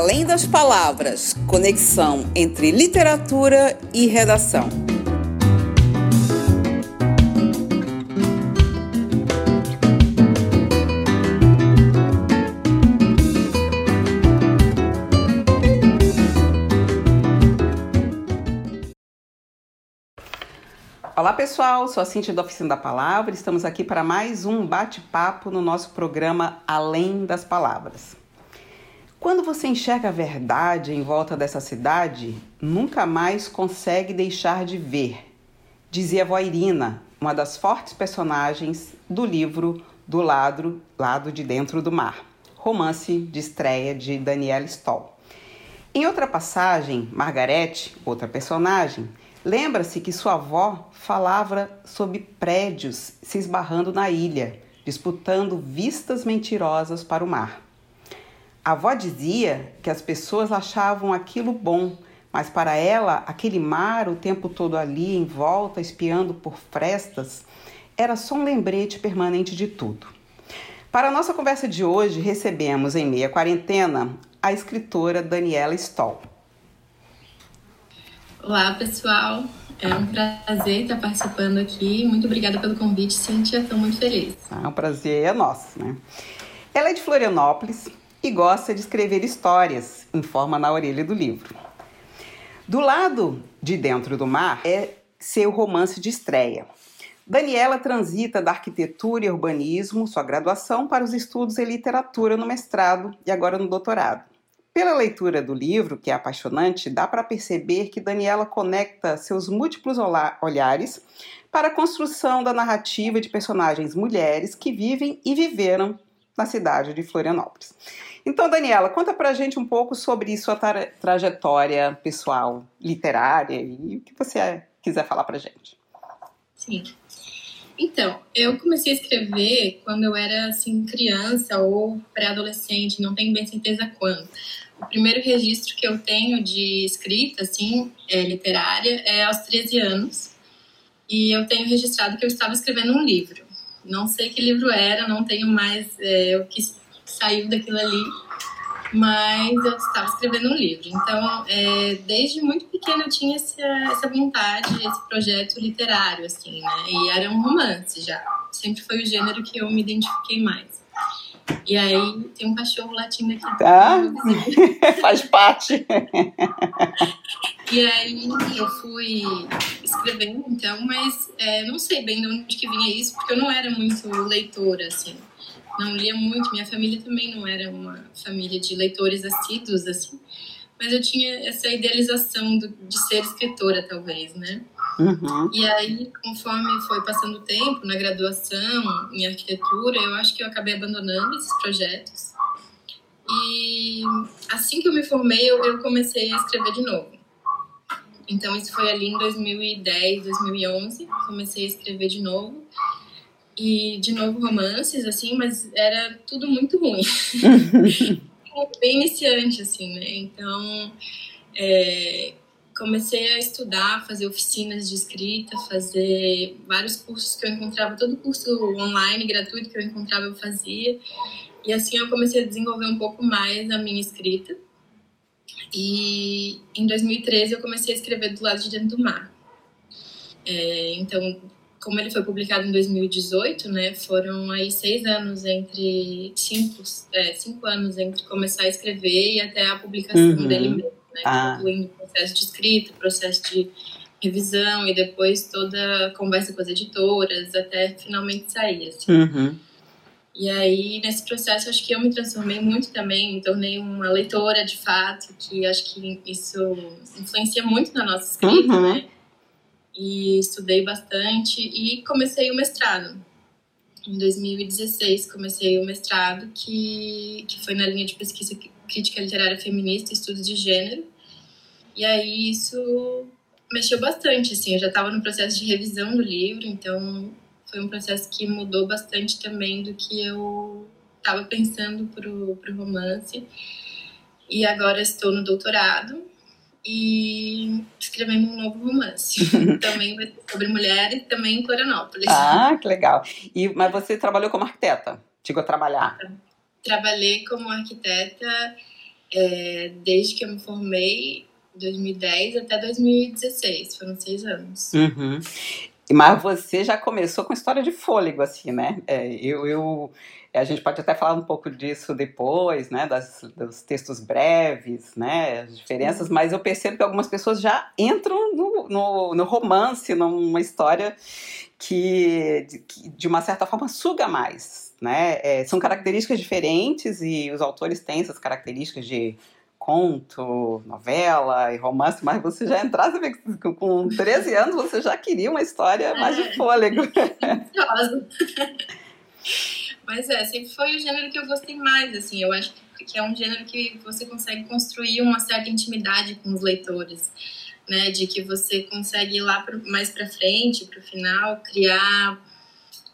Além das palavras, conexão entre literatura e redação. Olá pessoal, sou a Cintia da Oficina da Palavra. Estamos aqui para mais um bate-papo no nosso programa Além das Palavras. Quando você enxerga a verdade em volta dessa cidade, nunca mais consegue deixar de ver, dizia a avó Irina, uma das fortes personagens do livro Do Lado, Lado de Dentro do Mar, romance de estreia de Daniela Stoll. Em outra passagem, Margarete, outra personagem, lembra-se que sua avó falava sobre prédios se esbarrando na ilha, disputando vistas mentirosas para o mar. A avó dizia que as pessoas achavam aquilo bom, mas para ela, aquele mar o tempo todo ali em volta, espiando por frestas, era só um lembrete permanente de tudo. Para a nossa conversa de hoje, recebemos em meia quarentena a escritora Daniela Stoll. Olá, pessoal. É um prazer estar participando aqui. Muito obrigada pelo convite, Cíntia. Estou muito feliz. Ah, o prazer é nosso, né? Ela é de Florianópolis, e gosta de escrever histórias, informa na orelha do livro. Do lado de Dentro do Mar é seu romance de estreia. Daniela transita da arquitetura e urbanismo, sua graduação, para os estudos em literatura no mestrado e agora no doutorado. Pela leitura do livro, que é apaixonante, dá para perceber que Daniela conecta seus múltiplos olhares para a construção da narrativa de personagens mulheres que vivem e viveram na cidade de Florianópolis. Então, Daniela, conta pra gente um pouco sobre sua tra trajetória pessoal, literária e o que você quiser falar pra gente. Sim. Então, eu comecei a escrever quando eu era assim criança ou pré-adolescente, não tenho bem certeza quando. O primeiro registro que eu tenho de escrita assim, é, literária é aos 13 anos. E eu tenho registrado que eu estava escrevendo um livro. Não sei que livro era, não tenho mais é, o que saiu daquilo ali, mas eu estava escrevendo um livro. Então, é, desde muito pequena eu tinha essa, essa vontade, esse projeto literário, assim, né? E era um romance já. Sempre foi o gênero que eu me identifiquei mais. E aí tem um cachorro latindo aqui. Tá, faz parte. E aí eu fui escrevendo, então, mas é, não sei bem de onde que vinha isso, porque eu não era muito leitora, assim não lia muito. Minha família também não era uma família de leitores assíduos, assim. Mas eu tinha essa idealização do, de ser escritora, talvez, né? Uhum. E aí, conforme foi passando o tempo, na graduação, em arquitetura, eu acho que eu acabei abandonando esses projetos. E assim que eu me formei, eu, eu comecei a escrever de novo. Então, isso foi ali em 2010, 2011. Comecei a escrever de novo e de novo romances assim, mas era tudo muito ruim. Bem iniciante assim, né? Então, é, comecei a estudar, fazer oficinas de escrita, fazer vários cursos que eu encontrava, todo curso online gratuito que eu encontrava eu fazia. E assim eu comecei a desenvolver um pouco mais a minha escrita. E em 2013 eu comecei a escrever do lado de dentro do mar. É, então como ele foi publicado em 2018, né, foram aí seis anos entre cinco, é, cinco anos entre começar a escrever e até a publicação uhum. dele mesmo, né, ah. incluindo o processo de escrita, processo de revisão e depois toda a conversa com as editoras até finalmente sair, assim. Uhum. E aí, nesse processo, acho que eu me transformei muito também, me tornei uma leitora de fato, que acho que isso influencia muito na nossa escrita, uhum. né? E estudei bastante e comecei o mestrado. Em 2016 comecei o mestrado que, que foi na linha de pesquisa crítica literária feminista estudos de gênero. E aí isso mexeu bastante, assim, eu já estava no processo de revisão do livro, então foi um processo que mudou bastante também do que eu estava pensando pro, pro romance. E agora estou no doutorado e escrevendo um novo romance. também vai ser sobre mulheres, também em Florianópolis. Ah, que legal. E, mas você trabalhou como arquiteta? Chegou a trabalhar? Trabalhei como arquiteta é, desde que eu me formei, 2010 até 2016, foram seis anos. Uhum. Mas você já começou com história de fôlego, assim, né? É, eu, eu, a gente pode até falar um pouco disso depois, né? Das, dos textos breves, né? As diferenças, mas eu percebo que algumas pessoas já entram no, no, no romance, numa história que de, de, uma certa forma suga mais, né? É, são características diferentes e os autores têm essas características de conto, novela e romance, mas você já entrasse com 13 anos, você já queria uma história mais de é. fôlego. mas é, sempre foi o gênero que eu gostei mais, assim, eu acho que é um gênero que você consegue construir uma certa intimidade com os leitores, né, de que você consegue ir lá pro, mais para frente, para o final, criar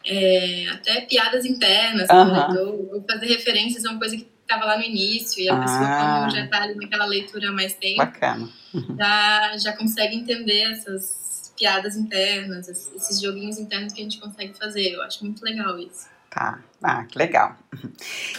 é, até piadas internas com o leitor, ou fazer referências a uma coisa que estava lá no início e a ah, pessoa como já está ali naquela leitura há mais tempo, bacana. Uhum. Já, já consegue entender essas piadas internas, esses joguinhos internos que a gente consegue fazer. Eu acho muito legal isso. Tá, ah, que legal.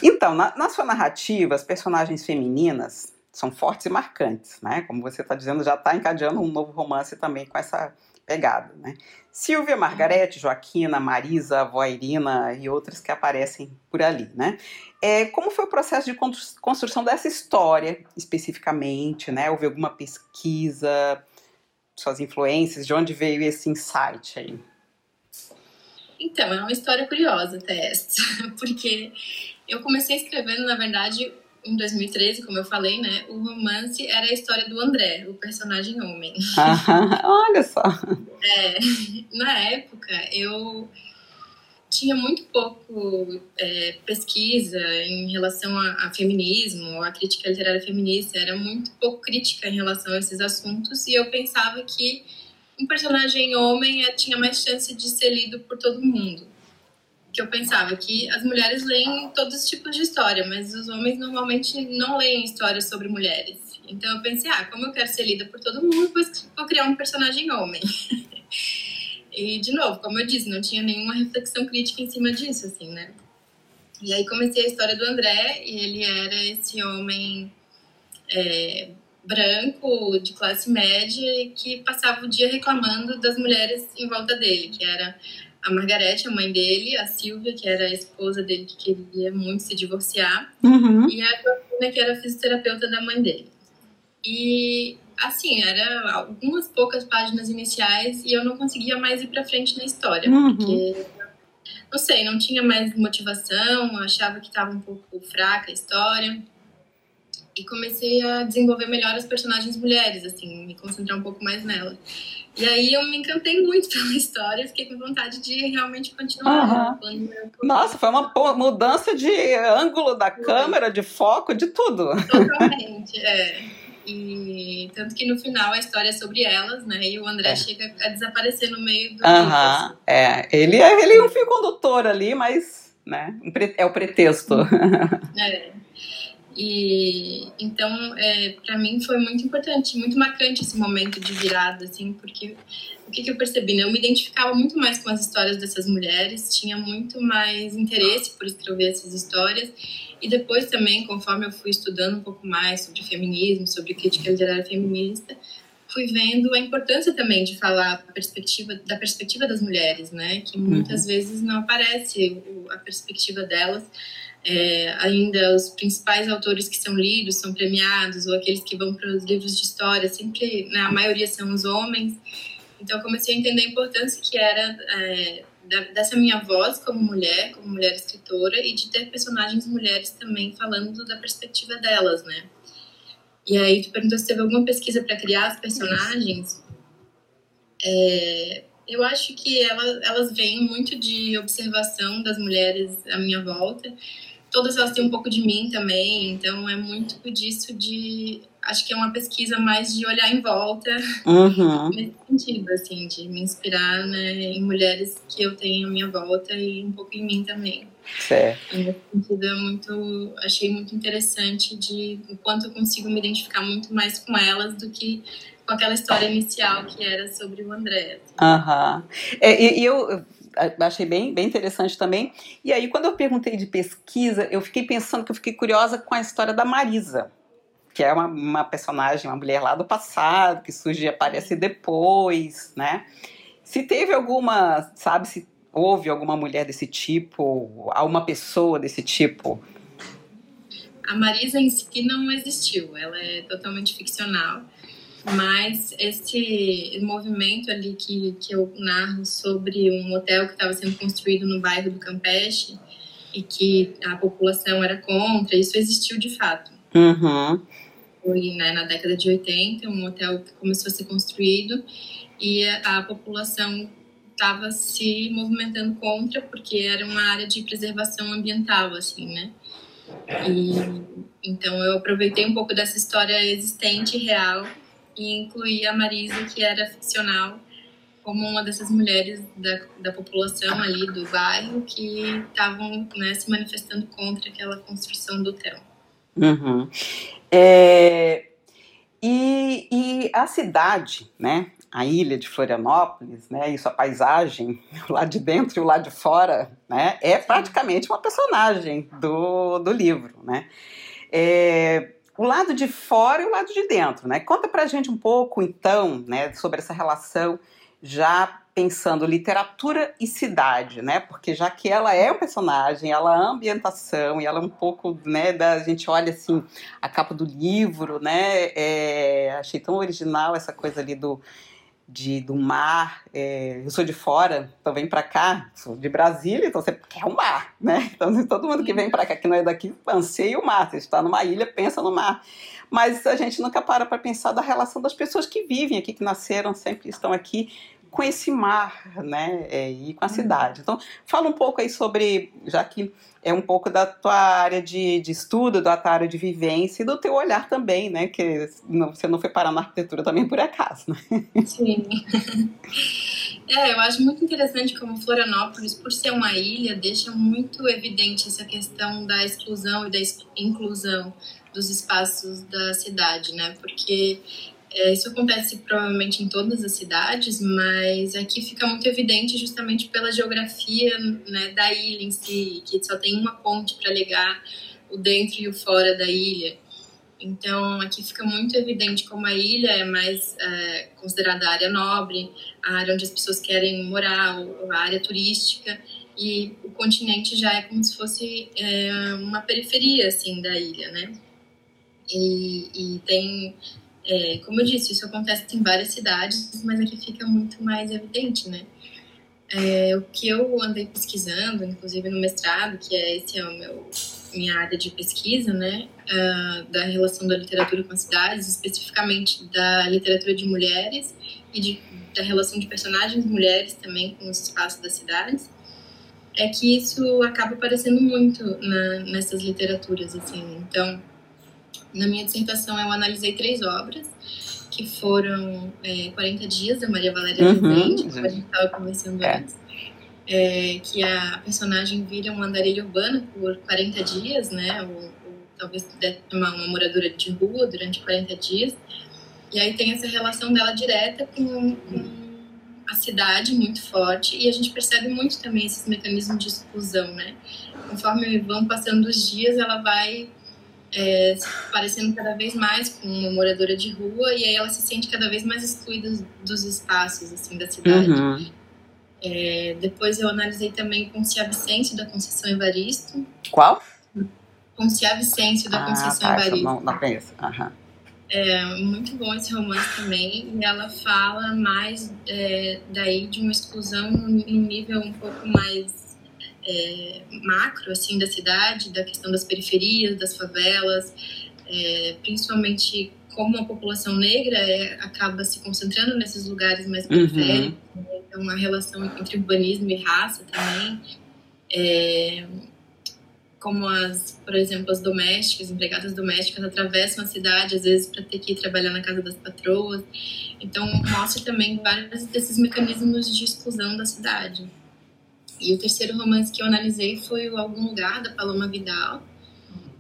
Então, na, na sua narrativa, as personagens femininas são fortes e marcantes, né? Como você está dizendo, já está encadeando um novo romance também com essa pegada, né? Silvia, Margarete, Joaquina, Marisa, avó Irina e outras que aparecem por ali, né? É, como foi o processo de construção dessa história, especificamente, né? Houve alguma pesquisa, suas influências, de onde veio esse insight aí? Então, é uma história curiosa até essa, porque eu comecei escrevendo, na verdade, em 2013, como eu falei, né, o romance era a história do André, o personagem homem. Ah, olha só. É, na época, eu tinha muito pouco é, pesquisa em relação a, a, feminismo, a crítica literária feminista, era muito pouco crítica em relação a esses assuntos, e eu pensava que um personagem homem é, tinha mais chance de ser lido por todo mundo que eu pensava que as mulheres leem todos os tipos de história, mas os homens normalmente não leem histórias sobre mulheres. Então eu pensei, ah, como eu quero ser lida por todo mundo, vou criar um personagem homem. e, de novo, como eu disse, não tinha nenhuma reflexão crítica em cima disso, assim, né? E aí comecei a história do André, e ele era esse homem é, branco, de classe média, que passava o dia reclamando das mulheres em volta dele, que era a Margarete, a mãe dele, a Silvia, que era a esposa dele que queria muito se divorciar, uhum. e a Joaquina, que era a fisioterapeuta da mãe dele. E assim, era algumas poucas páginas iniciais e eu não conseguia mais ir para frente na história, uhum. porque não sei, não tinha mais motivação, achava que estava um pouco fraca a história. E comecei a desenvolver melhor as personagens mulheres, assim, me concentrar um pouco mais nelas. E aí eu me encantei muito pela história, fiquei com vontade de realmente continuar. Uhum. Nossa, foi uma mudança de ângulo da foi. câmera, de foco, de tudo. Totalmente, é. E tanto que no final a história é sobre elas, né? E o André é. chega a desaparecer no meio do. Aham, uhum. é. Ele é, ele é um fio condutor ali, mas né, é o pretexto. É. E então, é, para mim foi muito importante, muito marcante esse momento de virada, assim, porque o que, que, eu percebi, né? Eu me identificava muito mais com as histórias dessas mulheres, tinha muito mais interesse por escrever essas histórias. E depois também, conforme eu fui estudando um pouco mais sobre feminismo, sobre crítica literária feminista, fui vendo a importância também de falar perspectiva, da perspectiva das mulheres, né? Que muitas uhum. vezes não aparece a perspectiva delas é, ainda os principais autores que são lidos, são premiados, ou aqueles que vão para os livros de história, sempre, né, a maioria são os homens. Então, eu comecei a entender a importância que era é, dessa minha voz como mulher, como mulher escritora, e de ter personagens mulheres também falando da perspectiva delas, né? E aí, tu perguntou se teve alguma pesquisa para criar as personagens. É, eu acho que elas, elas vêm muito de observação das mulheres à minha volta todas elas têm um pouco de mim também, então é muito disso de. Acho que é uma pesquisa mais de olhar em volta, uhum. nesse sentido, assim, de me inspirar né, em mulheres que eu tenho à minha volta e um pouco em mim também. Certo. E nesse sentido, é muito, achei muito interessante de o quanto eu consigo me identificar muito mais com elas do que com aquela história inicial que era sobre o André. Aham. Uhum. É, e eu achei bem, bem interessante também. E aí, quando eu perguntei de pesquisa, eu fiquei pensando que eu fiquei curiosa com a história da Marisa. que é uma, uma personagem, uma mulher lá do passado, que surge e aparece depois, né? Se teve alguma, sabe, se houve alguma mulher desse tipo, alguma pessoa desse tipo? A Marisa em si não existiu, ela é totalmente ficcional. Mas esse movimento ali que, que eu narro sobre um hotel que estava sendo construído no bairro do Campeche e que a população era contra, isso existiu de fato. Uhum. Foi né, na década de 80, um hotel que começou a ser construído e a, a população estava se movimentando contra porque era uma área de preservação ambiental, assim, né? E, então eu aproveitei um pouco dessa história existente real e incluí a Marisa, que era ficcional, como uma dessas mulheres da, da população ali do bairro que estavam né, se manifestando contra aquela construção do hotel. Uhum. É, e, e a cidade, né? a ilha de Florianópolis, né, e sua paisagem, lá de dentro e o lado de fora, né, é praticamente uma personagem do, do livro, né. É, o lado de fora e o lado de dentro, né? Conta pra gente um pouco, então, né, sobre essa relação já pensando literatura e cidade, né? Porque já que ela é um personagem, ela é ambientação e ela é um pouco, né? Da a gente olha assim a capa do livro, né? É, achei tão original essa coisa ali do de, do mar. É, eu sou de fora, então vem para cá, sou de Brasília, então você quer o mar, né? Então todo mundo que vem para cá, que não é daqui, anseia o mar. Você está numa ilha, pensa no mar. Mas a gente nunca para para pensar da relação das pessoas que vivem aqui, que nasceram, sempre estão aqui com esse mar, né, é, e com a cidade. Então, fala um pouco aí sobre, já que é um pouco da tua área de, de estudo, da tua área de vivência e do teu olhar também, né, que não, você não foi parar na arquitetura também por acaso, né? Sim. É, eu acho muito interessante como Florianópolis, por ser uma ilha, deixa muito evidente essa questão da exclusão e da inclusão dos espaços da cidade, né? Porque é, isso acontece provavelmente em todas as cidades, mas aqui fica muito evidente justamente pela geografia né, da ilha em si, que só tem uma ponte para ligar o dentro e o fora da ilha. Então, aqui fica muito evidente como a ilha é mais é, considerada área nobre, a área onde as pessoas querem morar, a área turística, e o continente já é como se fosse é, uma periferia, assim, da ilha, né? E, e tem é, como eu disse, isso acontece em várias cidades, mas aqui fica muito mais evidente, né? É, o que eu andei pesquisando, inclusive no mestrado, que é esse é o meu minha área de pesquisa, né, uh, da relação da literatura com as cidades, especificamente da literatura de mulheres e de, da relação de personagens mulheres também com os espaços das cidades, é que isso acaba aparecendo muito na, nessas literaturas, assim. Então, na minha dissertação, eu analisei três obras, que foram é, 40 Dias, da Maria Valéria uhum, Rezende, que a gente estava conversando é. antes, é, que a personagem vira uma andarilha urbana por 40 dias, né? Ou, ou talvez uma, uma moradora de rua durante 40 dias. E aí tem essa relação dela direta com, com a cidade muito forte e a gente percebe muito também esses mecanismos de exclusão, né? Conforme vão passando os dias, ela vai é, se parecendo cada vez mais com uma moradora de rua e aí ela se sente cada vez mais excluída dos espaços assim da cidade. Uhum. É, depois eu analisei também Poncia Vicêncio da Conceição Evaristo. Qual? Poncia Vicêncio da ah, Conceição tá, Evaristo. Não, não. Uhum. É muito bom esse romance também e ela fala mais é, daí de uma exclusão num nível um pouco mais é, macro assim da cidade, da questão das periferias, das favelas, é, principalmente como a população negra é, acaba se concentrando nesses lugares mais uhum. periféricos, uhum. né? então a relação entre urbanismo e raça também, é, como as, por exemplo, as domésticas, empregadas domésticas atravessam a cidade às vezes para ter que ir trabalhar na casa das patroas, então mostra também vários desses mecanismos de exclusão da cidade. E o terceiro romance que eu analisei foi o Algum Lugar, da Paloma Vidal,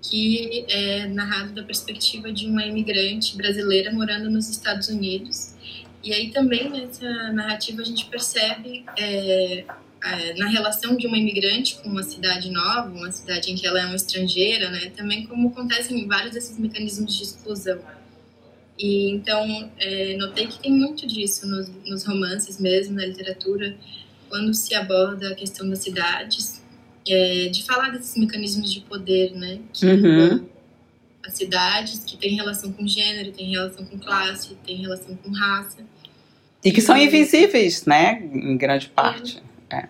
que é narrado da perspectiva de uma imigrante brasileira morando nos Estados Unidos. E aí também nessa narrativa a gente percebe é, é, na relação de uma imigrante com uma cidade nova, uma cidade em que ela é uma estrangeira, né? Também como acontecem vários desses mecanismos de exclusão. E então é, notei que tem muito disso nos, nos, romances mesmo, na literatura, quando se aborda a questão das cidades, é, de falar desses mecanismos de poder, né? Que uhum. as cidades que têm relação com gênero, têm relação com classe, têm relação com raça. E que são invisíveis, né? Em grande parte. É.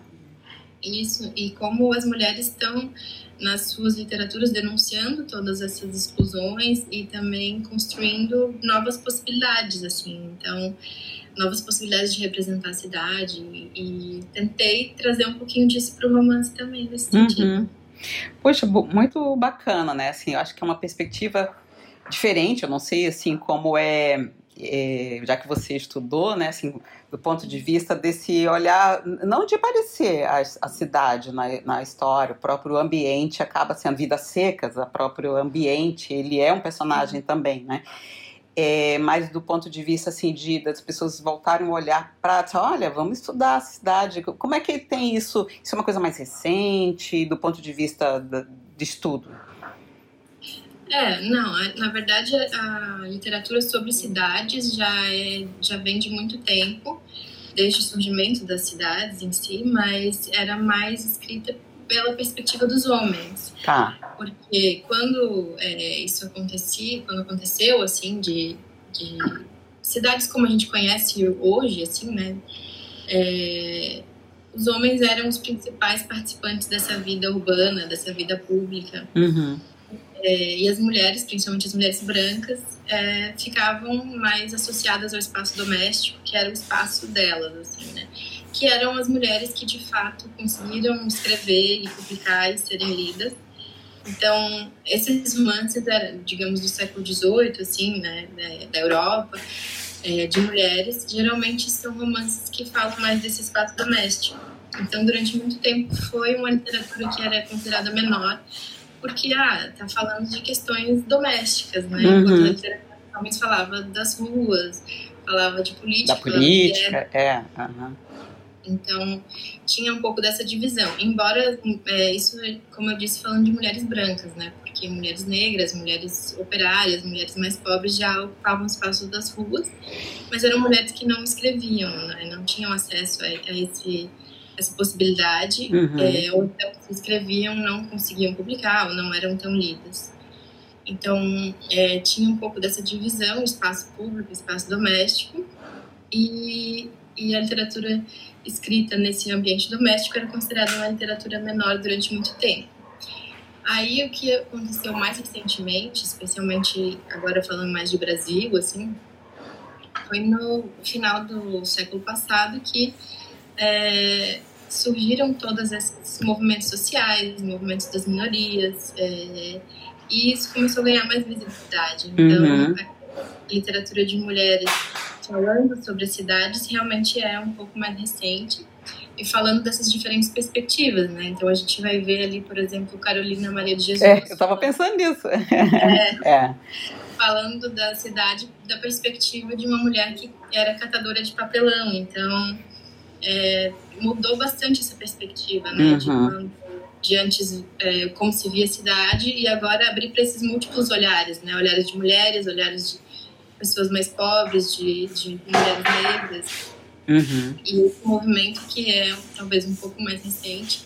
Isso, e como as mulheres estão nas suas literaturas denunciando todas essas exclusões e também construindo novas possibilidades, assim. Então, novas possibilidades de representar a cidade e, tentei trazer um pouquinho disso para o romance também nesse sentido. Uhum. Poxa, muito bacana, né? Assim, eu acho que é uma perspectiva diferente. Eu não sei assim como é é, já que você estudou, né, assim, do ponto de vista desse olhar, não de aparecer a, a cidade na, na, história, o próprio ambiente acaba sendo vidas secas, o próprio ambiente, ele é um personagem também, né? É, mas do ponto de vista assim de das pessoas voltarem a olhar para olha vamos estudar a cidade como é que tem isso? Isso é uma coisa mais recente do ponto de vista de estudo? É, não, na verdade a literatura sobre cidades já, é, já vem de muito tempo, desde o surgimento das cidades em si, mas era mais escrita pela perspectiva dos homens. Tá. Porque quando é, isso acontecia, quando aconteceu, assim, de, de, cidades como a gente conhece hoje, assim, né, é, os homens eram os principais participantes dessa vida urbana, dessa vida pública. Uhum. É, e as mulheres, principalmente as mulheres brancas, é, ficavam mais associadas ao espaço doméstico, que era o espaço delas, assim, né? Que eram as mulheres que de fato conseguiram escrever e publicar e serem lidas. Então, esses romances, digamos, do século XVIII, assim, né, da Europa, é, de mulheres, geralmente são romances que falam mais desse espaço doméstico. Então, durante muito tempo, foi uma literatura que era considerada menor, porque, ah, tá falando de questões domésticas, né? Uhum. Enquanto a literatura realmente falava das ruas, falava de política. Da política, é. Uhum. Então, tinha um pouco dessa divisão. Embora, é, isso, como eu disse, falando de mulheres brancas, né? Porque mulheres negras, mulheres operárias, mulheres mais pobres já ocupavam espaço das ruas, mas eram mulheres que não escreviam, né? Não tinham acesso a, a esse essa possibilidade, uhum. é, ou então se escreviam não conseguiam publicar ou não eram tão lidas. Então, é, tinha um pouco dessa divisão, espaço público, espaço doméstico, e, e a literatura escrita nesse ambiente doméstico era considerada uma literatura menor durante muito tempo. Aí, o que aconteceu mais recentemente, especialmente agora falando mais de Brasil, assim, foi no final do século passado que é, surgiram todos esses movimentos sociais, movimentos das minorias, é, e isso começou a ganhar mais visibilidade. Então, uhum. a literatura de mulheres falando sobre as cidades realmente é um pouco mais recente e falando dessas diferentes perspectivas, né? Então a gente vai ver ali, por exemplo, Carolina Maria de Jesus. É, eu estava pensando nisso. É, é. Falando da cidade da perspectiva de uma mulher que era catadora de papelão. Então é, mudou bastante essa perspectiva, né? Uhum. De, de, antes é, como se via a cidade e agora abrir para esses múltiplos olhares, né? Olhares de mulheres, olhares de pessoas mais pobres, de, de mulheres negras. Uhum. E esse movimento que é talvez um pouco mais recente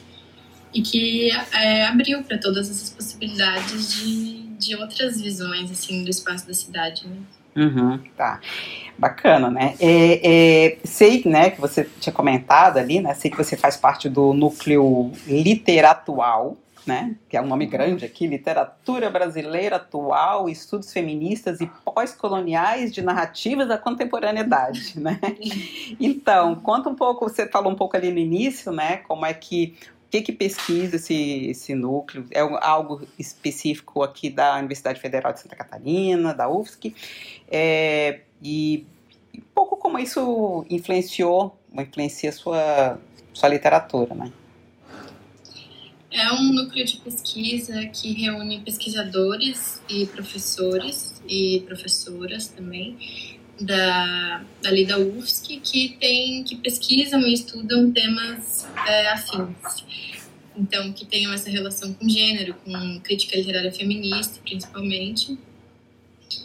e que é, abriu para todas essas possibilidades de, de outras visões assim do espaço da cidade, né? Uhum, tá. Bacana, né? É, é, sei, né, que você tinha comentado ali, né? Sei que você faz parte do núcleo literatual, né? Que é um nome grande aqui, Literatura Brasileira Atual, Estudos Feministas e Pós-Coloniais de Narrativas da Contemporaneidade, né? Então, conta um pouco, você falou um pouco ali no início, né? Como é que que, que pesquisa esse, esse núcleo? É algo específico aqui da Universidade Federal de Santa Catarina, da UFSC? É, e um pouco como isso influenciou, influencia a sua, sua literatura, né? É um núcleo de pesquisa que reúne pesquisadores e professores e professoras também da, ali da UFSC que tem que pesquisam e estudam temas é, afins. Então, que tenham essa relação com gênero, com crítica literária feminista, principalmente.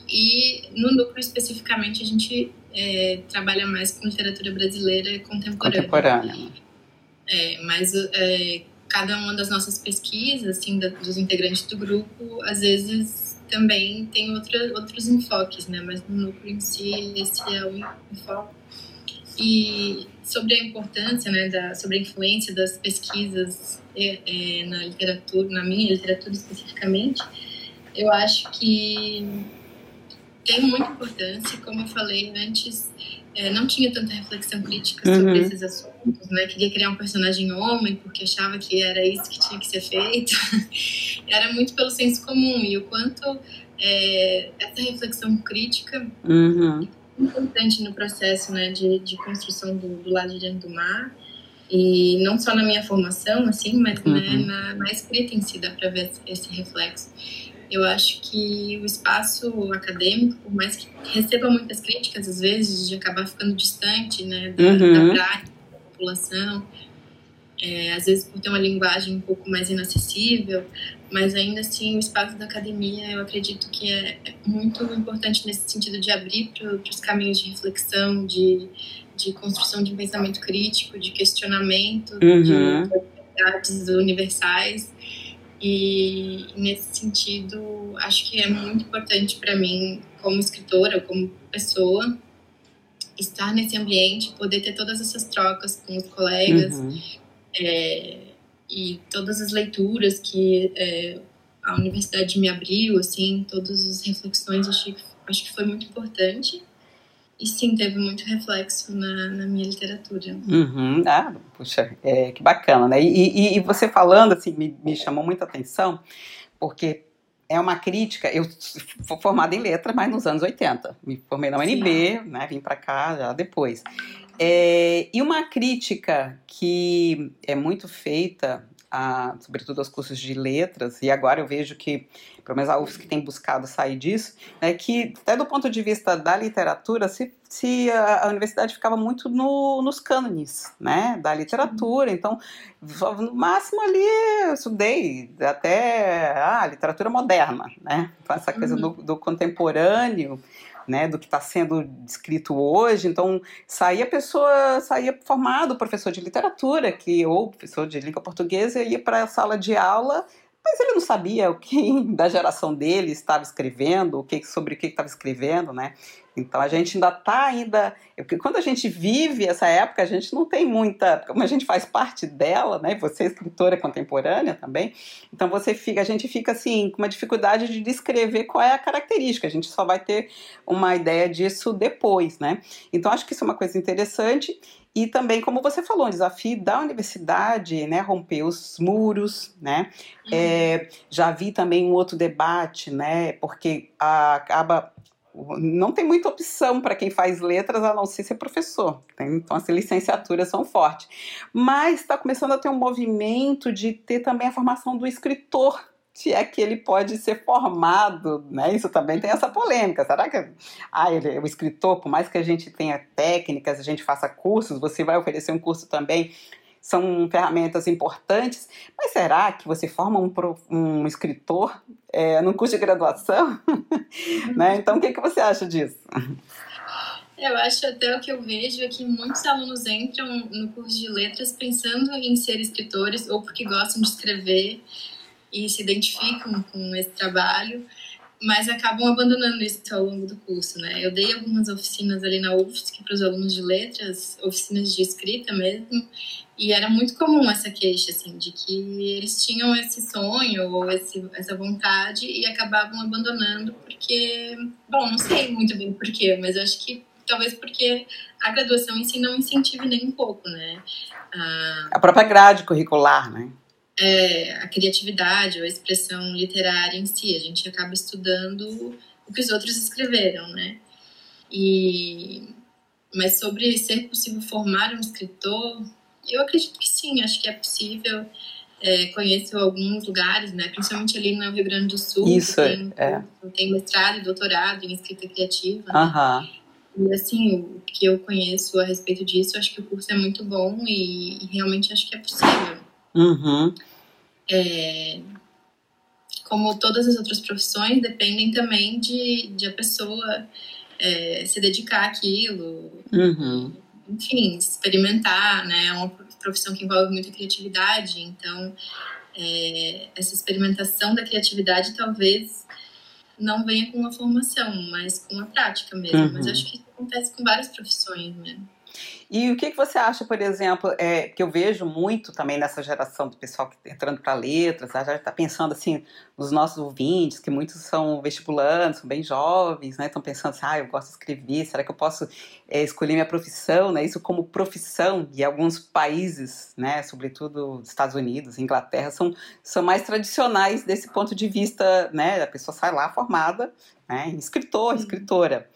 E no núcleo especificamente a gente é, trabalha mais com literatura brasileira contemporânea. Contemporânea. É, mas é, cada uma das nossas pesquisas, assim, da, dos integrantes do grupo, às vezes também tem outra, outros enfoques, né? Mas no núcleo em si, esse é o enfoque. E sobre a importância, né, da, sobre a influência das pesquisas é, é, na literatura, na minha literatura especificamente, eu acho que tem muita importância, como eu falei antes, é, não tinha tanta reflexão crítica sobre uhum. esses assuntos, né? Queria criar um personagem homem porque achava que era isso que tinha que ser feito. era muito pelo senso comum e o quanto é, essa reflexão crítica uhum. é importante no processo, né, de, de construção do, do lado de dentro do mar e não só na minha formação, assim, mas né, uhum. né, na, na escrita em si dá para ver esse reflexo. Eu acho que o espaço acadêmico, por mais que receba muitas críticas, às vezes, de acabar ficando distante né, da, uhum. da prática, população, é, às vezes por ter uma linguagem um pouco mais inacessível, mas ainda assim o espaço da academia eu acredito que é muito importante nesse sentido de abrir para os caminhos de reflexão, de, de construção de um pensamento crítico, de questionamento uhum. de verdades universais. E nesse sentido, acho que é muito importante para mim, como escritora, como pessoa, estar nesse ambiente, poder ter todas essas trocas com os colegas uhum. é, e todas as leituras que é, a universidade me abriu, assim, todas as reflexões, acho que, acho que foi muito importante. E sim, teve muito reflexo na, na minha literatura. Uhum. Ah, puxa, é, que bacana, né? E, e, e, você falando, assim, me, me chamou muita atenção, porque é uma crítica. Eu fui formada em letras, mas nos anos 80. Me formei na UNB, né? Vim para cá já depois. É, e uma crítica que é muito feita a, sobretudo aos cursos de letras, e agora eu vejo que, pelo menos a UFSC tem buscado sair disso, é que até do ponto de vista da literatura, se, se a, a universidade ficava muito no, nos cânones, né, da literatura, então, no máximo ali eu estudei até a ah, literatura moderna, né, então essa coisa do, do contemporâneo, né, do que está sendo descrito hoje. Então, saía pessoa, saía formado professor de literatura, que ou professor de língua portuguesa, ia para a sala de aula, mas ele não sabia o que da geração dele estava escrevendo, o que sobre o que estava escrevendo, né? Então a gente ainda está ainda, porque quando a gente vive essa época, a gente não tem muita, como a gente faz parte dela, né? Você é escritora contemporânea também, então você fica, a gente fica assim com uma dificuldade de descrever qual é a característica. A gente só vai ter uma ideia disso depois, né? Então acho que isso é uma coisa interessante e também, como você falou, um desafio da universidade, né, romper os muros, né, uhum. é, já vi também um outro debate, né, porque acaba não tem muita opção para quem faz letras a não ser ser professor. Né? Então as licenciaturas são fortes. Mas está começando a ter um movimento de ter também a formação do escritor, se é que ele pode ser formado, né? Isso também tem essa polêmica. Será que ah, ele, o escritor, por mais que a gente tenha técnicas, a gente faça cursos, você vai oferecer um curso também são ferramentas importantes, mas será que você forma um, um escritor é, num curso de graduação? né? Então, o que, que você acha disso? Eu acho até o que eu vejo é que muitos alunos entram no curso de letras pensando em ser escritores ou porque gostam de escrever e se identificam com esse trabalho, mas acabam abandonando isso ao longo do curso, né? Eu dei algumas oficinas ali na UFSC para os alunos de letras, oficinas de escrita mesmo, e era muito comum essa queixa, assim, de que eles tinham esse sonho ou esse, essa vontade e acabavam abandonando porque, bom, não sei muito bem porquê, mas eu acho que talvez porque a graduação em si não incentive nem um pouco, né? A, a própria grade curricular, né? É, a criatividade ou a expressão literária em si. A gente acaba estudando o que os outros escreveram, né? E, mas sobre ser possível formar um escritor, eu acredito que sim, acho que é possível. É, conheço alguns lugares, né, principalmente ali no Rio Grande do Sul. Isso, tem, é. tem mestrado e doutorado em escrita criativa. Uhum. Né? E assim, o que eu conheço a respeito disso, acho que o curso é muito bom e, e realmente acho que é possível. Uhum. É, como todas as outras profissões, dependem também de, de a pessoa é, se dedicar àquilo. Uhum. Enfim, experimentar, né? É uma profissão que envolve muita criatividade, então é, essa experimentação da criatividade talvez não venha com uma formação, mas com a prática mesmo. Uhum. Mas acho que isso acontece com várias profissões, né? E o que, que você acha, por exemplo, é, que eu vejo muito também nessa geração do pessoal que tá entrando para letras, já está pensando assim nos nossos ouvintes, que muitos são vestibulantes, são bem jovens, né? Estão pensando assim, ah, eu gosto de escrever, será que eu posso é, escolher minha profissão, né? Isso como profissão, e alguns países, né, sobretudo Estados Unidos, Inglaterra, são, são mais tradicionais desse ponto de vista, né? A pessoa sai lá formada, né? Escritor, escritora.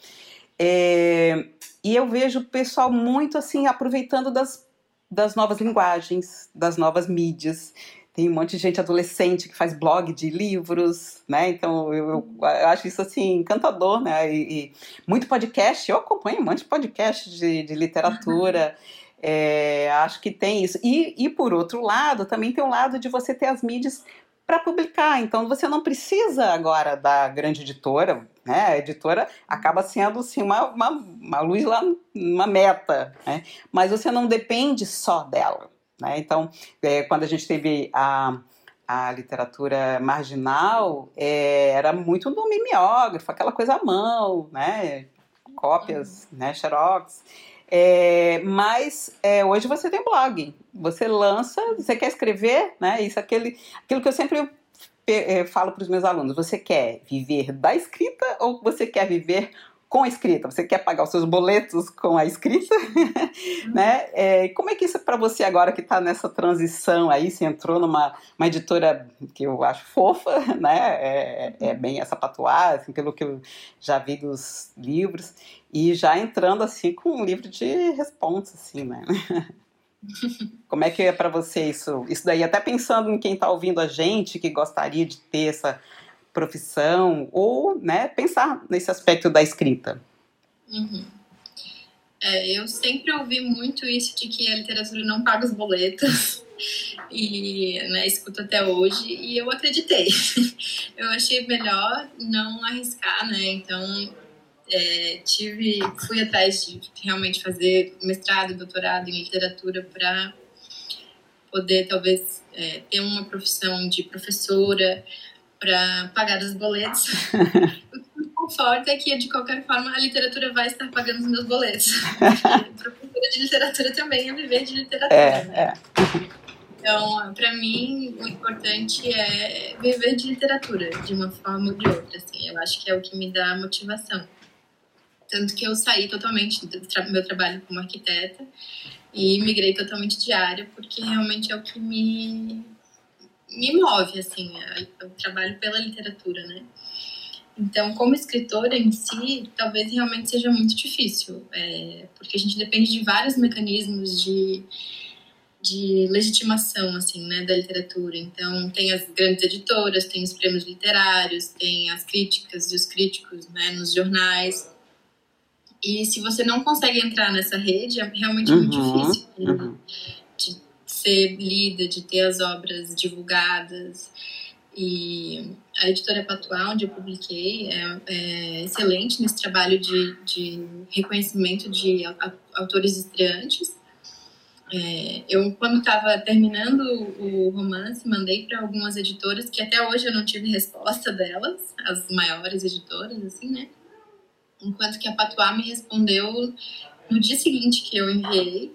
É, e eu vejo o pessoal muito assim aproveitando das, das novas linguagens, das novas mídias. Tem um monte de gente adolescente que faz blog de livros, né? Então eu, eu, acho isso assim encantador, né? E, e, muito podcast, eu acompanho um monte de podcast de, de literatura. É, acho que tem isso. E, e por outro lado, também tem o lado de você ter as mídias para publicar. Então você não precisa agora da grande editora, né? A editora acaba sendo assim, uma, uma, uma luz lá, uma meta, né? mas você não depende só dela. Né? Então, é, quando a gente teve a, a literatura marginal, é, era muito no mimeógrafo, aquela coisa à mão, né? cópias, né? xerox. É, mas é, hoje você tem blog, você lança, você quer escrever, né? Isso aquele, aquilo que eu sempre falo para os meus alunos: você quer viver da escrita ou você quer viver com a escrita? Você quer pagar os seus boletos com a escrita? Uhum. né? É, como é que isso é para você agora que está nessa transição aí? Você entrou numa uma editora que eu acho fofa, né? É, é bem essa patuar, assim, pelo que eu já vi dos livros, e já entrando assim com um livro de responsa, assim, né? Como é que é para você isso? Isso daí, até pensando em quem está ouvindo a gente, que gostaria de ter essa profissão, ou né, pensar nesse aspecto da escrita. Uhum. É, eu sempre ouvi muito isso de que a literatura não paga os boletos. E né, escuto até hoje, e eu acreditei. Eu achei melhor não arriscar, né? Então, é, tive, fui atrás de realmente fazer mestrado, doutorado em literatura para poder talvez é, ter uma profissão de professora para pagar os boletos. o que me conforta é que de qualquer forma a literatura vai estar pagando os meus boletos. professora de literatura também é viver de literatura. É, né? é. Então, para mim, o importante é viver de literatura, de uma forma ou de outra. Assim, eu acho que é o que me dá motivação. Tanto que eu saí totalmente do tra meu trabalho como arquiteta e migrei totalmente de área, porque realmente é o que me, me move, assim, eu trabalho pela literatura, né? Então, como escritora em si, talvez realmente seja muito difícil, é, porque a gente depende de vários mecanismos de, de legitimação, assim, né, da literatura. Então, tem as grandes editoras, tem os prêmios literários, tem as críticas e os críticos, né, nos jornais. E se você não consegue entrar nessa rede, é realmente uhum, muito difícil de, uhum. de ser lida, de ter as obras divulgadas. E a editora Patual, onde eu publiquei, é, é excelente nesse trabalho de, de reconhecimento de autores estreantes. É, eu, quando estava terminando o romance, mandei para algumas editoras que até hoje eu não tive resposta delas, as maiores editoras, assim, né? Enquanto que a Patuá me respondeu no dia seguinte que eu enviei,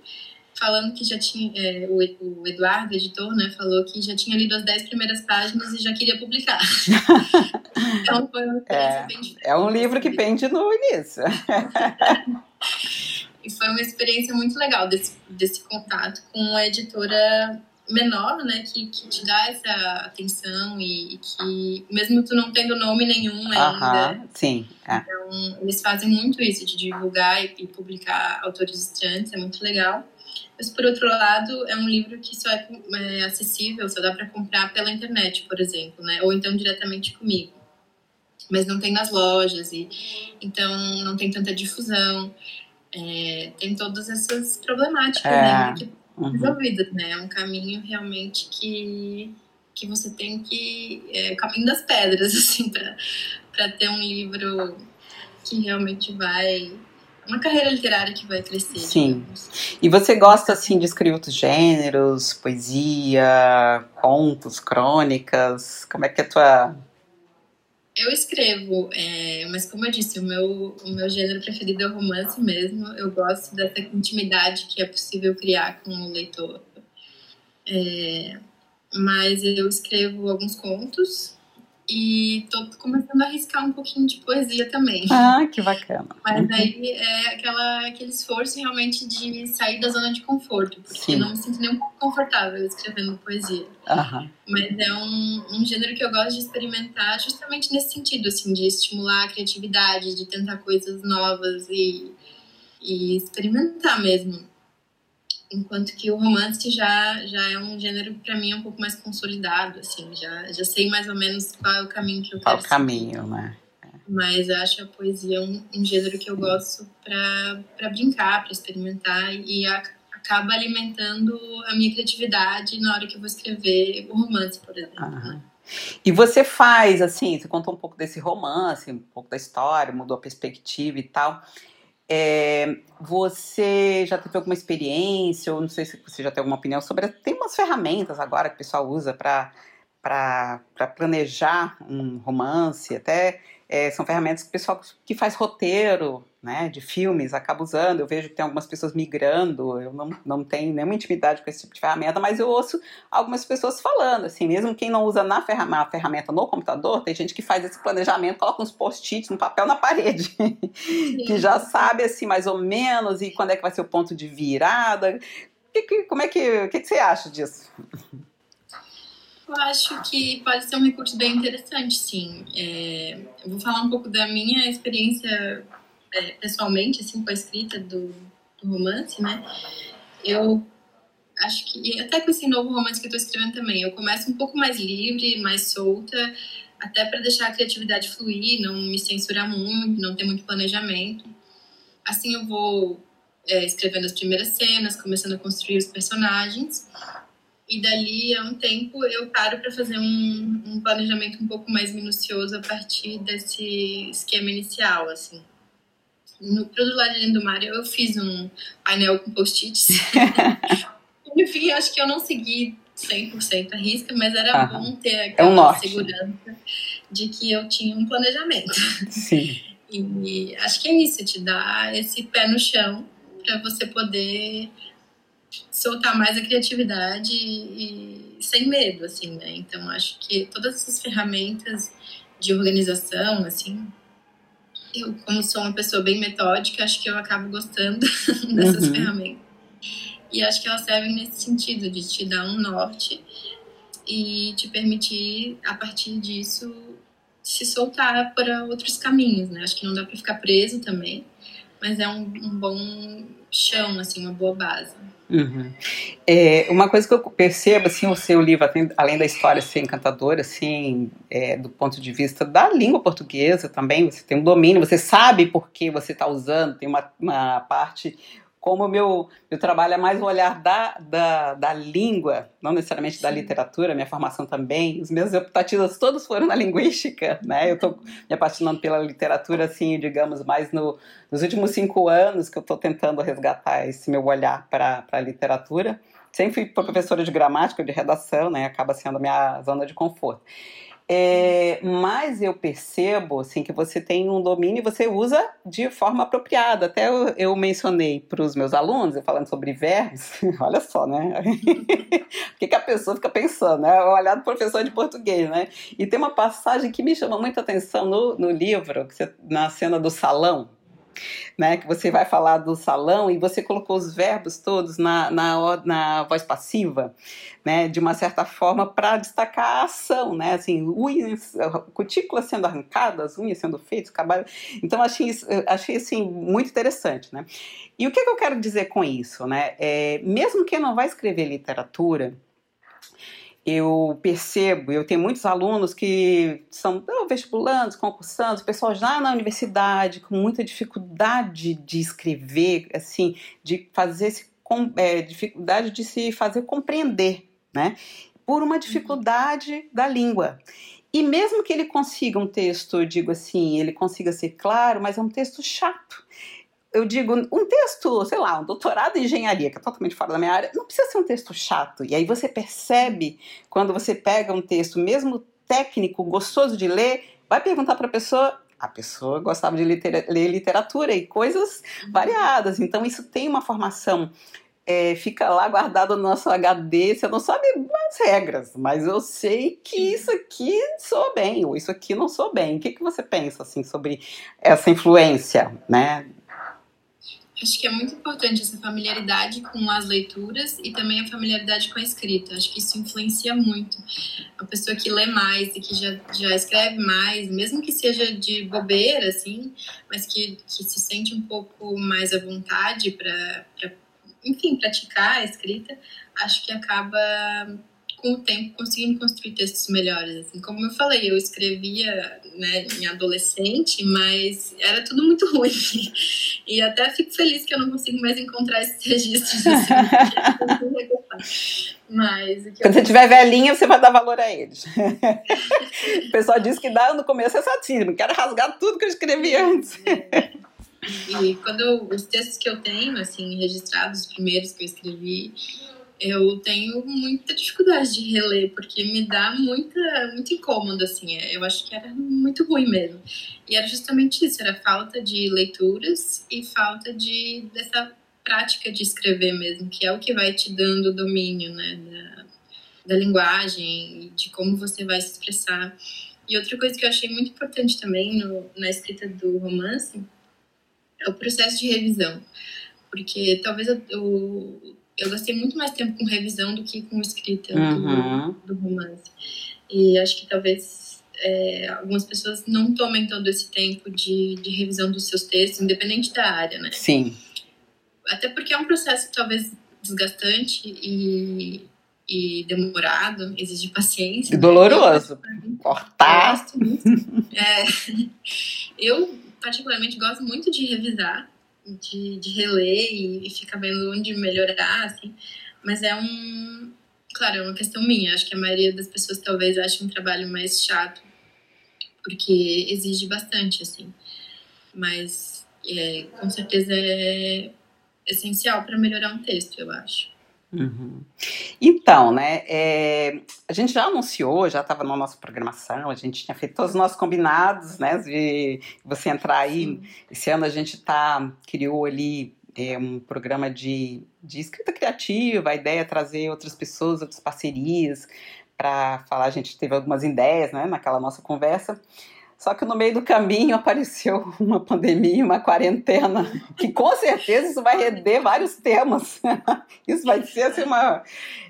falando que já tinha. É, o, o, Eduardo, editor, né, falou que já tinha lido as dez primeiras páginas e já queria publicar. então foi uma experiência é, bem diferente. É um livro que pende no início. e foi uma experiência muito legal desse, desse contato com a editora menor, né, que, que te dá essa atenção e, e que, mesmo tu não tendo nome nenhum ainda. Uh -huh, sim. É. Então, eles fazem muito isso, de divulgar e, e, publicar autores estranhos, é muito legal. Mas, por outro lado, é um livro que só é, é acessível, só dá para comprar pela internet, por exemplo, né, ou então diretamente comigo. mas não tem nas lojas e então não tem tanta difusão. É, tem todas essas problemáticas é. né, que uhum. resolvidas, né? É um caminho realmente que que você tem que é o caminho das pedras assim para ter um livro que realmente vai uma carreira literária que vai crescer. Sim. Digamos. E você gosta assim de escrever outros gêneros, poesia, contos, crônicas? Como é que é a tua eu escrevo, é, mas como eu disse, o meu, o meu gênero preferido é o romance mesmo. Eu gosto dessa intimidade que é possível criar com o leitor. É, mas eu escrevo alguns contos, e tô começando a arriscar um pouquinho de poesia também. Ah, que bacana. Mas uhum. aí é aquela, aquele esforço realmente de sair da zona de conforto, porque Sim. não me sinto nem um pouco confortável escrevendo poesia. Mas é um, um gênero que eu gosto de experimentar justamente nesse sentido, assim, de estimular a criatividade, de tentar coisas novas e, e experimentar mesmo enquanto que o romance já já é um gênero para mim um pouco mais consolidado assim já já sei mais ou menos qual é o caminho que eu quero qual o caminho seguir. né mas eu acho a poesia um, um gênero que eu gosto para brincar para experimentar e a, acaba alimentando a minha criatividade na hora que eu vou escrever o romance por exemplo né? E você faz, assim, você contou um pouco desse romance, um pouco da história, mudou a perspectiva e tal. É, você já teve alguma experiência, ou não sei se você já tem alguma opinião sobre. Tem umas ferramentas agora que o pessoal usa para planejar um romance, até é, são ferramentas que o pessoal que faz roteiro né, de filmes acaba usando. Eu vejo que tem algumas pessoas migrando, eu não, não tenho nenhuma intimidade com esse tipo de ferramenta, mas eu ouço algumas pessoas falando, assim, mesmo quem não usa na ferramenta, na ferramenta no computador, tem gente que faz esse planejamento, coloca uns post-its no papel na parede, que já sabe, assim, mais ou menos, e quando é que vai ser o ponto de virada. Que, que, como é que, o que, que você acha disso? Eu acho que pode ser um recurso bem interessante, sim. É, eu vou falar um pouco da minha experiência é, pessoalmente, assim, com a escrita do, do, romance, né? Eu acho que, até com esse novo romance que eu estou escrevendo também, eu começo um pouco mais livre, mais solta, até para deixar a criatividade fluir, não me censurar muito, não ter muito planejamento. Assim eu vou é, escrevendo as primeiras cenas, começando a construir os personagens e dali a um tempo eu paro para fazer um, um, planejamento um pouco mais minucioso a partir desse esquema inicial, assim. No Pro do Lado do Mar eu fiz um painel com post-its. Enfim, acho que eu não segui 100% a risca, mas era bom ter aquela é um segurança de que eu tinha um planejamento. Sim. E acho que é isso, te dá esse pé no chão para você poder soltar mais a criatividade e, e, sem medo, assim, né? Então, acho que todas essas ferramentas de organização, assim, eu, como sou uma pessoa bem metódica, acho que eu acabo gostando dessas uhum. ferramentas. E acho que elas servem nesse sentido, de te dar um norte e te permitir, a partir disso, se soltar para outros caminhos, né? Acho que não dá para ficar preso também, mas é um, um bom chão, assim, uma boa base. Uhum. É, uma coisa que eu percebo, assim, o seu livro, além da história ser encantadora, assim, é, do ponto de vista da língua portuguesa também, você tem um domínio, você sabe por que você está usando, tem uma, uma parte como o meu, meu trabalho é mais o olhar da, da, da língua, não necessariamente da literatura, minha formação também, os meus optativas todos foram na linguística, né? Eu estou me apaixonando pela literatura, assim, digamos, mais no, nos últimos cinco anos que eu estou tentando resgatar esse meu olhar para a literatura. Sempre fui professora de gramática, de redação, né? Acaba sendo a minha zona de conforto. É, mas eu percebo assim, que você tem um domínio e você usa de forma apropriada. Até eu, eu mencionei para os meus alunos, falando sobre verbos, olha só, né? o que, que, a pessoa fica pensando, né? Olhar do professor de português, né? E tem uma passagem que me chama muita atenção no, no livro, na cena do salão, né, que você vai falar do salão e você colocou os verbos todos na, na, na voz passiva, né, de uma certa forma para destacar a ação, né, assim, unhas, cutículas sendo arrancadas, unhas sendo feitas, cabelo. Então achei achei assim muito interessante, né. E o que, que eu quero dizer com isso, né? É, mesmo quem não vai escrever literatura eu percebo, eu tenho muitos alunos que são vestibulantes, concursantes, pessoal já na universidade com muita dificuldade de escrever, assim, de fazer se é, dificuldade de se fazer compreender, né? Por uma dificuldade da língua. E mesmo que ele consiga um texto, eu digo assim, ele consiga ser claro, mas é um texto chato eu digo, um texto, sei lá, um doutorado em engenharia, que é totalmente fora da minha área, não precisa ser um texto chato. E aí você percebe, quando você pega um texto, mesmo técnico, gostoso de ler, vai perguntar para a pessoa. A pessoa gostava de litera ler literatura e coisas variadas. Então, isso tem uma formação é, fica lá guardado no nosso HD, você não sabe as regras, mas eu sei que isso aqui sou bem, ou isso aqui não sou bem. O que, que você pensa assim sobre essa influência, né, Acho que é muito importante essa familiaridade com as leituras e também a familiaridade com a escrita. Acho que isso influencia muito. A pessoa que lê mais e que já, já escreve mais, mesmo que seja de bobeira, assim, mas que, que se sente um pouco mais à vontade para, enfim, praticar a escrita, acho que acaba com o tempo conseguindo construir textos melhores. Assim, como eu falei, eu escrevia né, em adolescente, mas era tudo muito ruim. E até fico feliz que eu não consigo mais encontrar esses registros. Assim, mas, Quando você tiver velhinha, você vai dar valor a eles. o pessoal diz que dá no começo é satismo, quero rasgar tudo que eu escrevi antes. É. E quando eu, os textos que eu tenho, assim, registrados, os primeiros que eu escrevi, eu tenho muita dificuldade de reler, porque me dá muita, muito incômodo, assim. Eu acho que era muito ruim mesmo. E era justamente isso, era falta de leituras e falta de dessa prática de escrever mesmo, que é o que vai te dando domínio, né, da, da linguagem, de como você vai se expressar. E outra coisa que eu achei muito importante também no, na escrita do romance é o processo de revisão. Porque talvez eu, eu gastei muito mais tempo com revisão do que com escrita uhum. do, do, romance. E acho que talvez é, algumas pessoas não tomem todo esse tempo de, de revisão dos seus textos, independente da área, né? Sim. Até porque é um processo talvez desgastante e, e demorado, exige paciência. E doloroso. Né? Cortar. é, eu, particularmente, gosto muito de revisar de, de reler e, e ficar vendo onde melhorar, assim. Mas é um. Claro, é uma questão minha. Acho que a maioria das pessoas talvez ache um trabalho mais chato, porque exige bastante, assim. Mas é, com certeza é essencial para melhorar um texto, eu acho. Uhum. Então, né, é, a gente já anunciou, já estava na nossa programação, a gente tinha feito todos os nossos combinados, né, de você entrar aí, Sim. esse ano a gente tá, criou ali é, um programa de, de escrita criativa, a ideia é trazer outras pessoas, outras parcerias, para falar, a gente teve algumas ideias, né, naquela nossa conversa, só que no meio do caminho apareceu uma pandemia, uma quarentena, que com certeza isso vai render vários temas. Isso vai ser assim, uma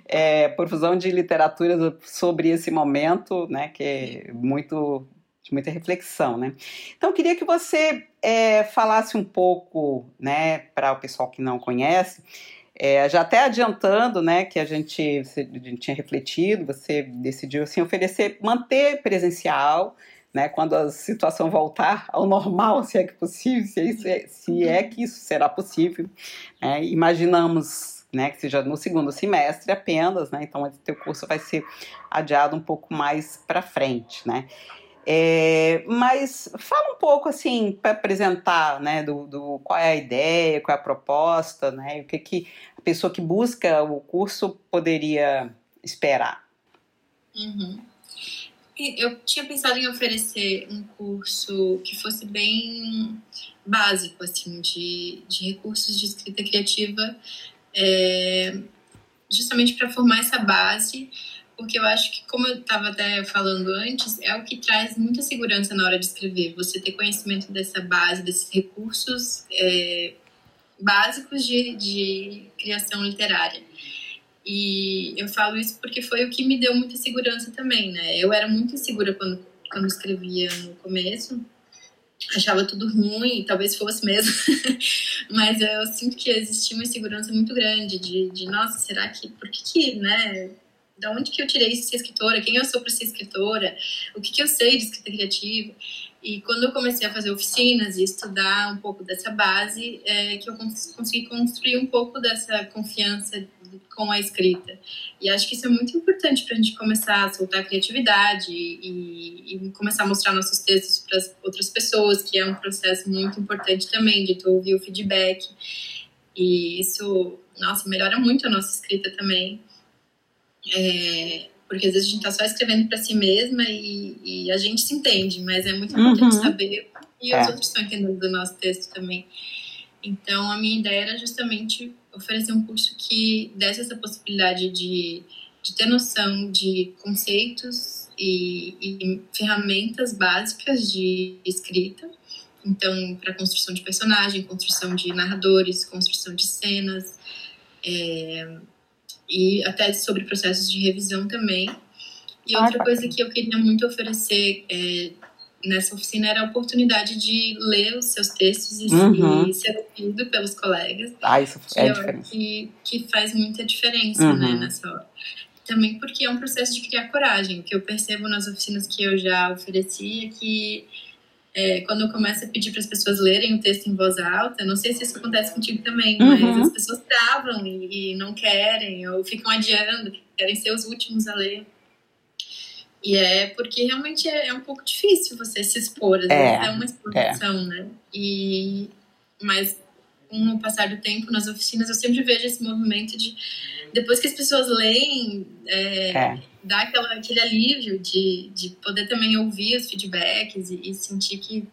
é, profusão de literatura sobre esse momento, né, que é muito de muita reflexão, né? Então, queria que você é, falasse um pouco, né, para o pessoal que não conhece, é, já até adiantando, né, que a gente, a gente tinha refletido, você decidiu assim oferecer, manter presencial, né, quando a situação voltar ao normal, se é que possível, se é, isso é, se é que isso será possível. Né, imaginamos né, que seja no segundo semestre apenas, né, então o teu curso vai ser adiado um pouco mais para frente, né. É, mas fala um pouco assim para apresentar, né, do, do, qual é a ideia, qual é a proposta, né, o que que a pessoa que busca o curso poderia esperar. Uhum. Eu tinha pensado em oferecer um curso que fosse bem básico, assim, de, de recursos de escrita criativa, é, justamente para formar essa base, porque eu acho que, como eu estava até falando antes, é o que traz muita segurança na hora de escrever. Você ter conhecimento dessa base, desses recursos é, básicos de, de criação literária. E eu falo isso porque foi o que me deu muita segurança também, né? Eu era muito insegura quando, quando escrevia no começo, achava tudo ruim, talvez fosse mesmo, mas eu sinto que existia uma insegurança muito grande de, de nossa, será que, por que que, né, da onde que eu tirei isso de ser escritora, quem eu sou para ser escritora, o que, que eu sei de escrita criativa. E quando eu comecei a fazer oficinas e estudar um pouco dessa base, é que eu consegui construir um pouco dessa confiança com a escrita. E acho que isso é muito importante para a gente começar a soltar a criatividade e, e, começar a mostrar nossos textos para outras pessoas, que é um processo muito importante também de tu ouvir o feedback. E isso, nossa, melhora muito a nossa escrita também. É, porque às vezes a gente está só escrevendo para si mesma e, e, a gente se entende, mas é muito importante uhum. saber e é. os outros estão entendendo do nosso texto também. Então, a minha ideia era justamente oferecer um curso que desse essa possibilidade de, de ter noção de conceitos e, e ferramentas básicas de escrita. Então, para construção de personagem, construção de narradores, construção de cenas. É, e até sobre processos de revisão também. E outra coisa que eu queria muito oferecer é, nessa oficina era a oportunidade de ler os seus textos e, uhum. e ser ouvido pelos colegas. Ah, isso é diferente. Que, que faz muita diferença né, uhum. né, nessa hora. Também porque é um processo de criar coragem. O que eu percebo nas oficinas que eu já ofereci é que é, quando eu começo a pedir para as pessoas lerem o texto em voz alta, não sei se isso acontece contigo também, uhum. mas as pessoas travam e, e, não querem, ou ficam adiando, querem ser os últimos a ler. E é porque realmente é, é um pouco difícil você se expor, às é, vezes é uma exposição, é. né? E, mas com o passar do tempo nas oficinas, eu sempre vejo esse movimento de depois que as pessoas leem, é, é. dá aquela, aquele alívio de, de poder também ouvir os feedbacks e, e, sentir que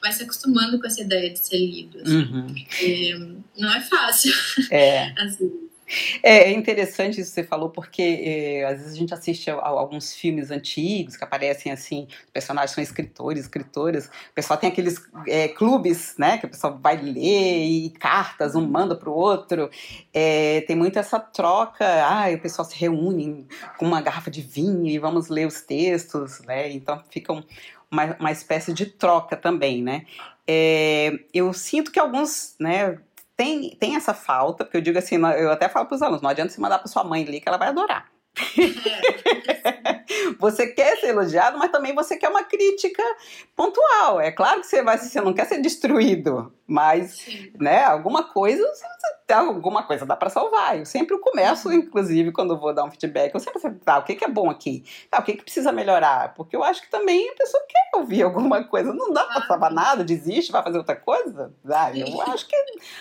vai se acostumando com essa ideia de ser lido. Assim, uhum. Porque não é fácil. É. assim, é, interessante isso que você falou, porque é, às vezes a gente assiste a, a, alguns filmes antigos que aparecem assim, personagens são escritores, escritoras, o pessoal tem aqueles é, clubes, né, que o pessoal vai ler e cartas, um manda para o outro, é, tem muito essa troca, ah, o pessoal se reúne com uma garrafa de vinho e vamos ler os textos, né, então fica uma, uma espécie de troca também, né. É, eu sinto que alguns, né, tem, tem essa falta, porque eu digo assim, eu até falo para os alunos, não adianta você mandar para sua mãe ler que ela vai adorar. você quer ser elogiado, mas também você quer uma crítica pontual. É claro que você vai, você não quer ser destruído, mas, Sim. né, alguma coisa, alguma coisa dá para salvar. Eu sempre começo, uhum. inclusive, quando vou dar um feedback, eu sempre falo, tá, o que, que é bom aqui? Tá, o que, que precisa melhorar? Porque eu acho que também a pessoa quer ouvir alguma coisa. Não dá para salvar nada, desiste, vai fazer outra coisa? Ah, eu acho que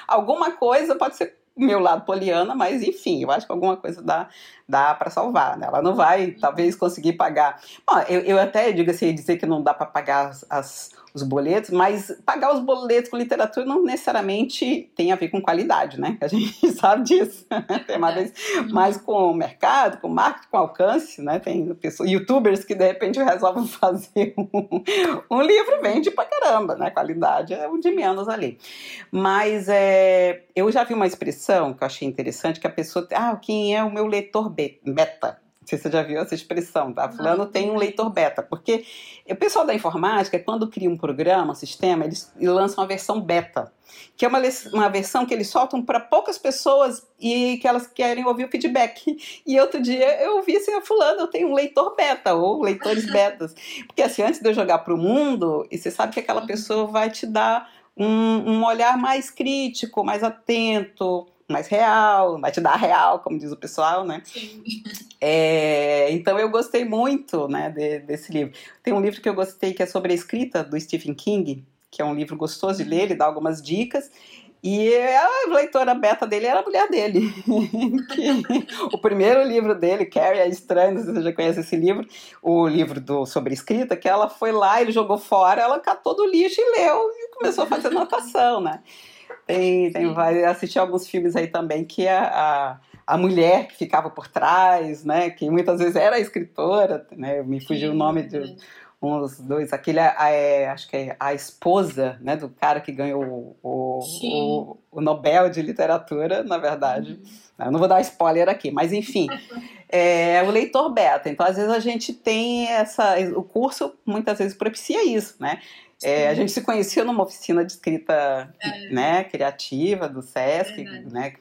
alguma coisa pode ser meu lado poliana, mas enfim, eu acho que alguma coisa dá, dá para salvar. Né? Ela não vai, talvez, conseguir pagar. Bom, eu, eu até digo assim, dizer que não dá para pagar as, as os boletos, mas pagar os boletos com literatura não necessariamente tem a ver com qualidade, né? A gente sabe disso. tem uma vez mais com o mercado, com marketing, com alcance, né? Tem pessoas, youtubers que de repente resolvem fazer um, um livro, vende pra caramba, né? Qualidade é o de menos ali. Mas é, eu já vi uma expressão que eu achei interessante, que a pessoa, ah, quem é o meu leitor beta? Não sei se você já viu essa expressão, tá? Fulano tem um leitor beta, porque o pessoal da informática, quando cria um programa, um sistema, eles lançam a versão beta, que é uma, uma versão que eles soltam para poucas pessoas e que elas querem ouvir o feedback. E outro dia eu ouvi assim, fulano, eu tenho um leitor beta, ou leitores betas. Porque assim, antes de eu jogar para o mundo, e você sabe que aquela pessoa vai te dar um, um olhar mais crítico, mais atento, mais real, vai te dar real, como diz o pessoal, né? Sim. É, então eu gostei muito, né, de, desse livro. Tem um livro que eu gostei que é sobre a escrita do Stephen King, que é um livro gostoso de ler, ele dá algumas dicas. E a leitora beta dele era a mulher dele. o primeiro livro dele, Carrie é Estranho, você já conhece esse livro, o livro do, sobre escrita, que ela foi lá, ele jogou fora, ela catou do lixo e leu e começou a fazer anotação, né? Tem, tem vai assistir alguns filmes aí também que a, a, a, mulher que ficava por trás, né? Que muitas vezes era escritora, né? Me fugiu Sim, o nome de uns dois, aquele é, acho que é a esposa, né? Do cara que ganhou o, o, o Nobel de literatura, na verdade. Uhum. Eu não vou dar spoiler aqui, mas enfim. É, o leitor beta. Então, às vezes a gente tem essa. O curso muitas vezes propicia isso, né? É, a gente se conheceu numa oficina de escrita é. né, criativa do SESC, né,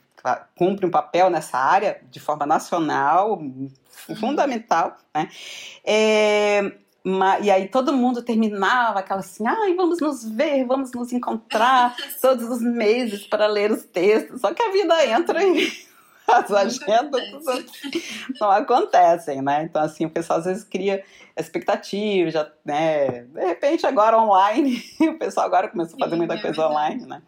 cumpre um papel nessa área de forma nacional, uhum. fundamental, né? É, e aí todo mundo terminava aquela assim, ai, vamos nos ver, vamos nos encontrar todos os meses para ler os textos. Só que a vida entra e as agendas não acontecem, né? Então, assim, o pessoal às vezes cria expectativa, já, né? De repente, agora online, o pessoal agora começou a fazer muita é coisa online, né?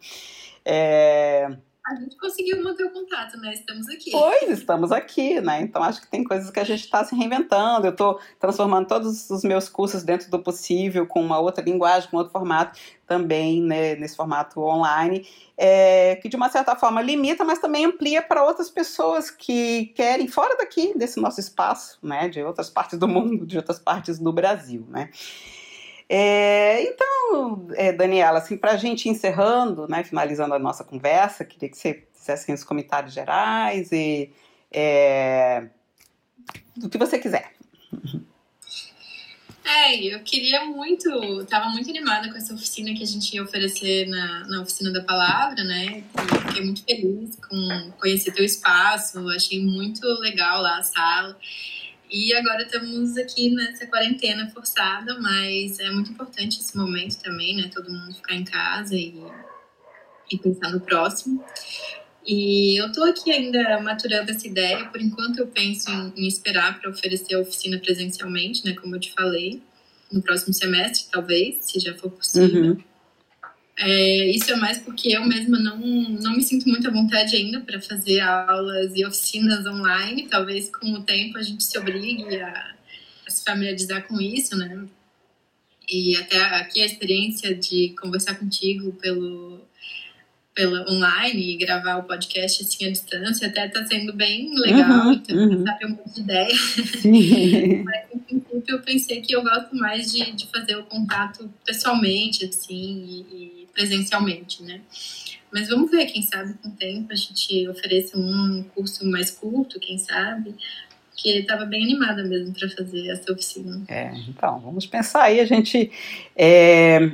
É, a gente conseguiu manter o contato, né? Estamos aqui. Pois, estamos aqui, né? Então acho que tem coisas que a gente está se reinventando. Eu estou transformando todos os meus cursos dentro do possível, com uma outra linguagem, com outro formato, também né, nesse formato online, é, que de uma certa forma limita, mas também amplia para outras pessoas que querem, fora daqui, desse nosso espaço, né? De outras partes do mundo, de outras partes do Brasil, né? É, então, é, Daniela, assim, para a gente encerrando, né, finalizando a nossa conversa, queria que você fizesse os comentários gerais e é, do que você quiser. É, eu queria muito, estava muito animada com essa oficina que a gente ia oferecer na, na oficina da palavra, né? Fiquei muito feliz com conhecer teu espaço, achei muito legal lá a sala. E agora estamos aqui nessa quarentena forçada, mas é muito importante esse momento também, né? Todo mundo ficar em casa e, e pensar no próximo. E eu estou aqui ainda maturando essa ideia. Por enquanto, eu penso em, em esperar para oferecer a oficina presencialmente, né? Como eu te falei, no próximo semestre, talvez, se já for possível. Uhum. É, isso é mais porque eu mesma não, não me sinto muito à vontade ainda para fazer aulas e oficinas online. Talvez com o tempo a gente se obrigue a, a se familiarizar com isso, né? E até aqui a experiência de conversar contigo pelo, pela online e gravar o podcast assim à distância até tá sendo bem legal, uhum, então uhum. sabe um monte de ideia. Mas no princípio eu pensei que eu gosto mais de, de fazer o contato pessoalmente, assim, e, e presencialmente, né? Mas vamos ver, quem sabe com o tempo a gente ofereça um curso mais curto, quem sabe, que estava bem animada mesmo para fazer essa oficina. É, então, vamos pensar aí, a gente é,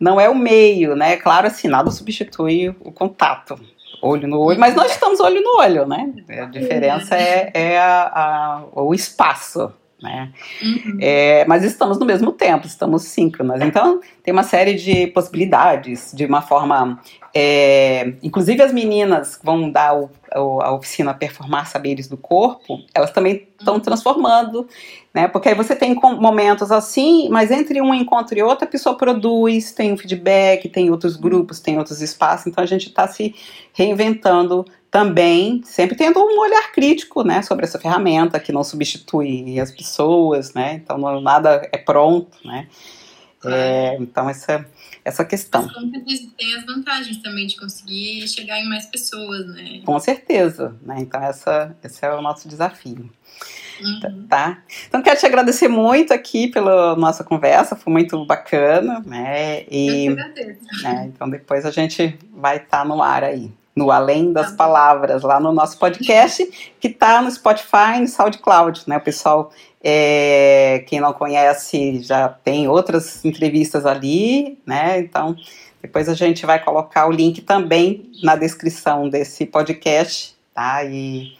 não é o meio, né? Claro, assim, nada substitui o contato, olho no olho, mas nós estamos olho no olho, né? A diferença é, é a, a, o espaço, né? Uhum. É, mas estamos no mesmo tempo, estamos síncronas. Então, tem uma série de possibilidades, de uma forma. É, inclusive, as meninas vão dar o, o, a oficina Performar Saberes do Corpo, elas também estão uhum. transformando, né? Porque aí você tem momentos assim, mas entre um encontro e outro, a pessoa produz, tem um feedback, tem outros grupos, tem outros espaços, então a gente está se reinventando também sempre tendo um olhar crítico, né, sobre essa ferramenta que não substitui as pessoas, né, então não, nada é pronto, né, é, então essa essa questão. Tem as vantagens também de conseguir chegar em mais pessoas, né? Com certeza, né, então essa esse é o nosso desafio. Uhum. Tá? Então quero te agradecer muito aqui pela nossa conversa, foi muito bacana, né? E, Eu agradeço. Né, então depois a gente vai estar tá no ar aí no Além das tá Palavras, lá no nosso podcast, que está no Spotify e no SoundCloud, né? O pessoal, é, quem não conhece, já tem outras entrevistas ali, né? Então, depois a gente vai colocar o link também na descrição desse podcast, tá? E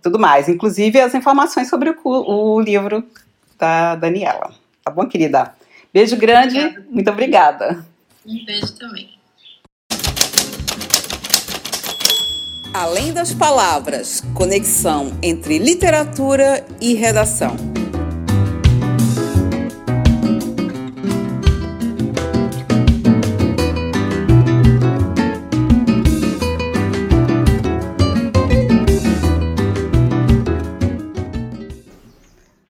tudo mais, inclusive as informações sobre o, o livro da Daniela. Tá bom, querida? Beijo grande, obrigada. muito obrigada. Um beijo também. Além das palavras, conexão entre literatura e redação.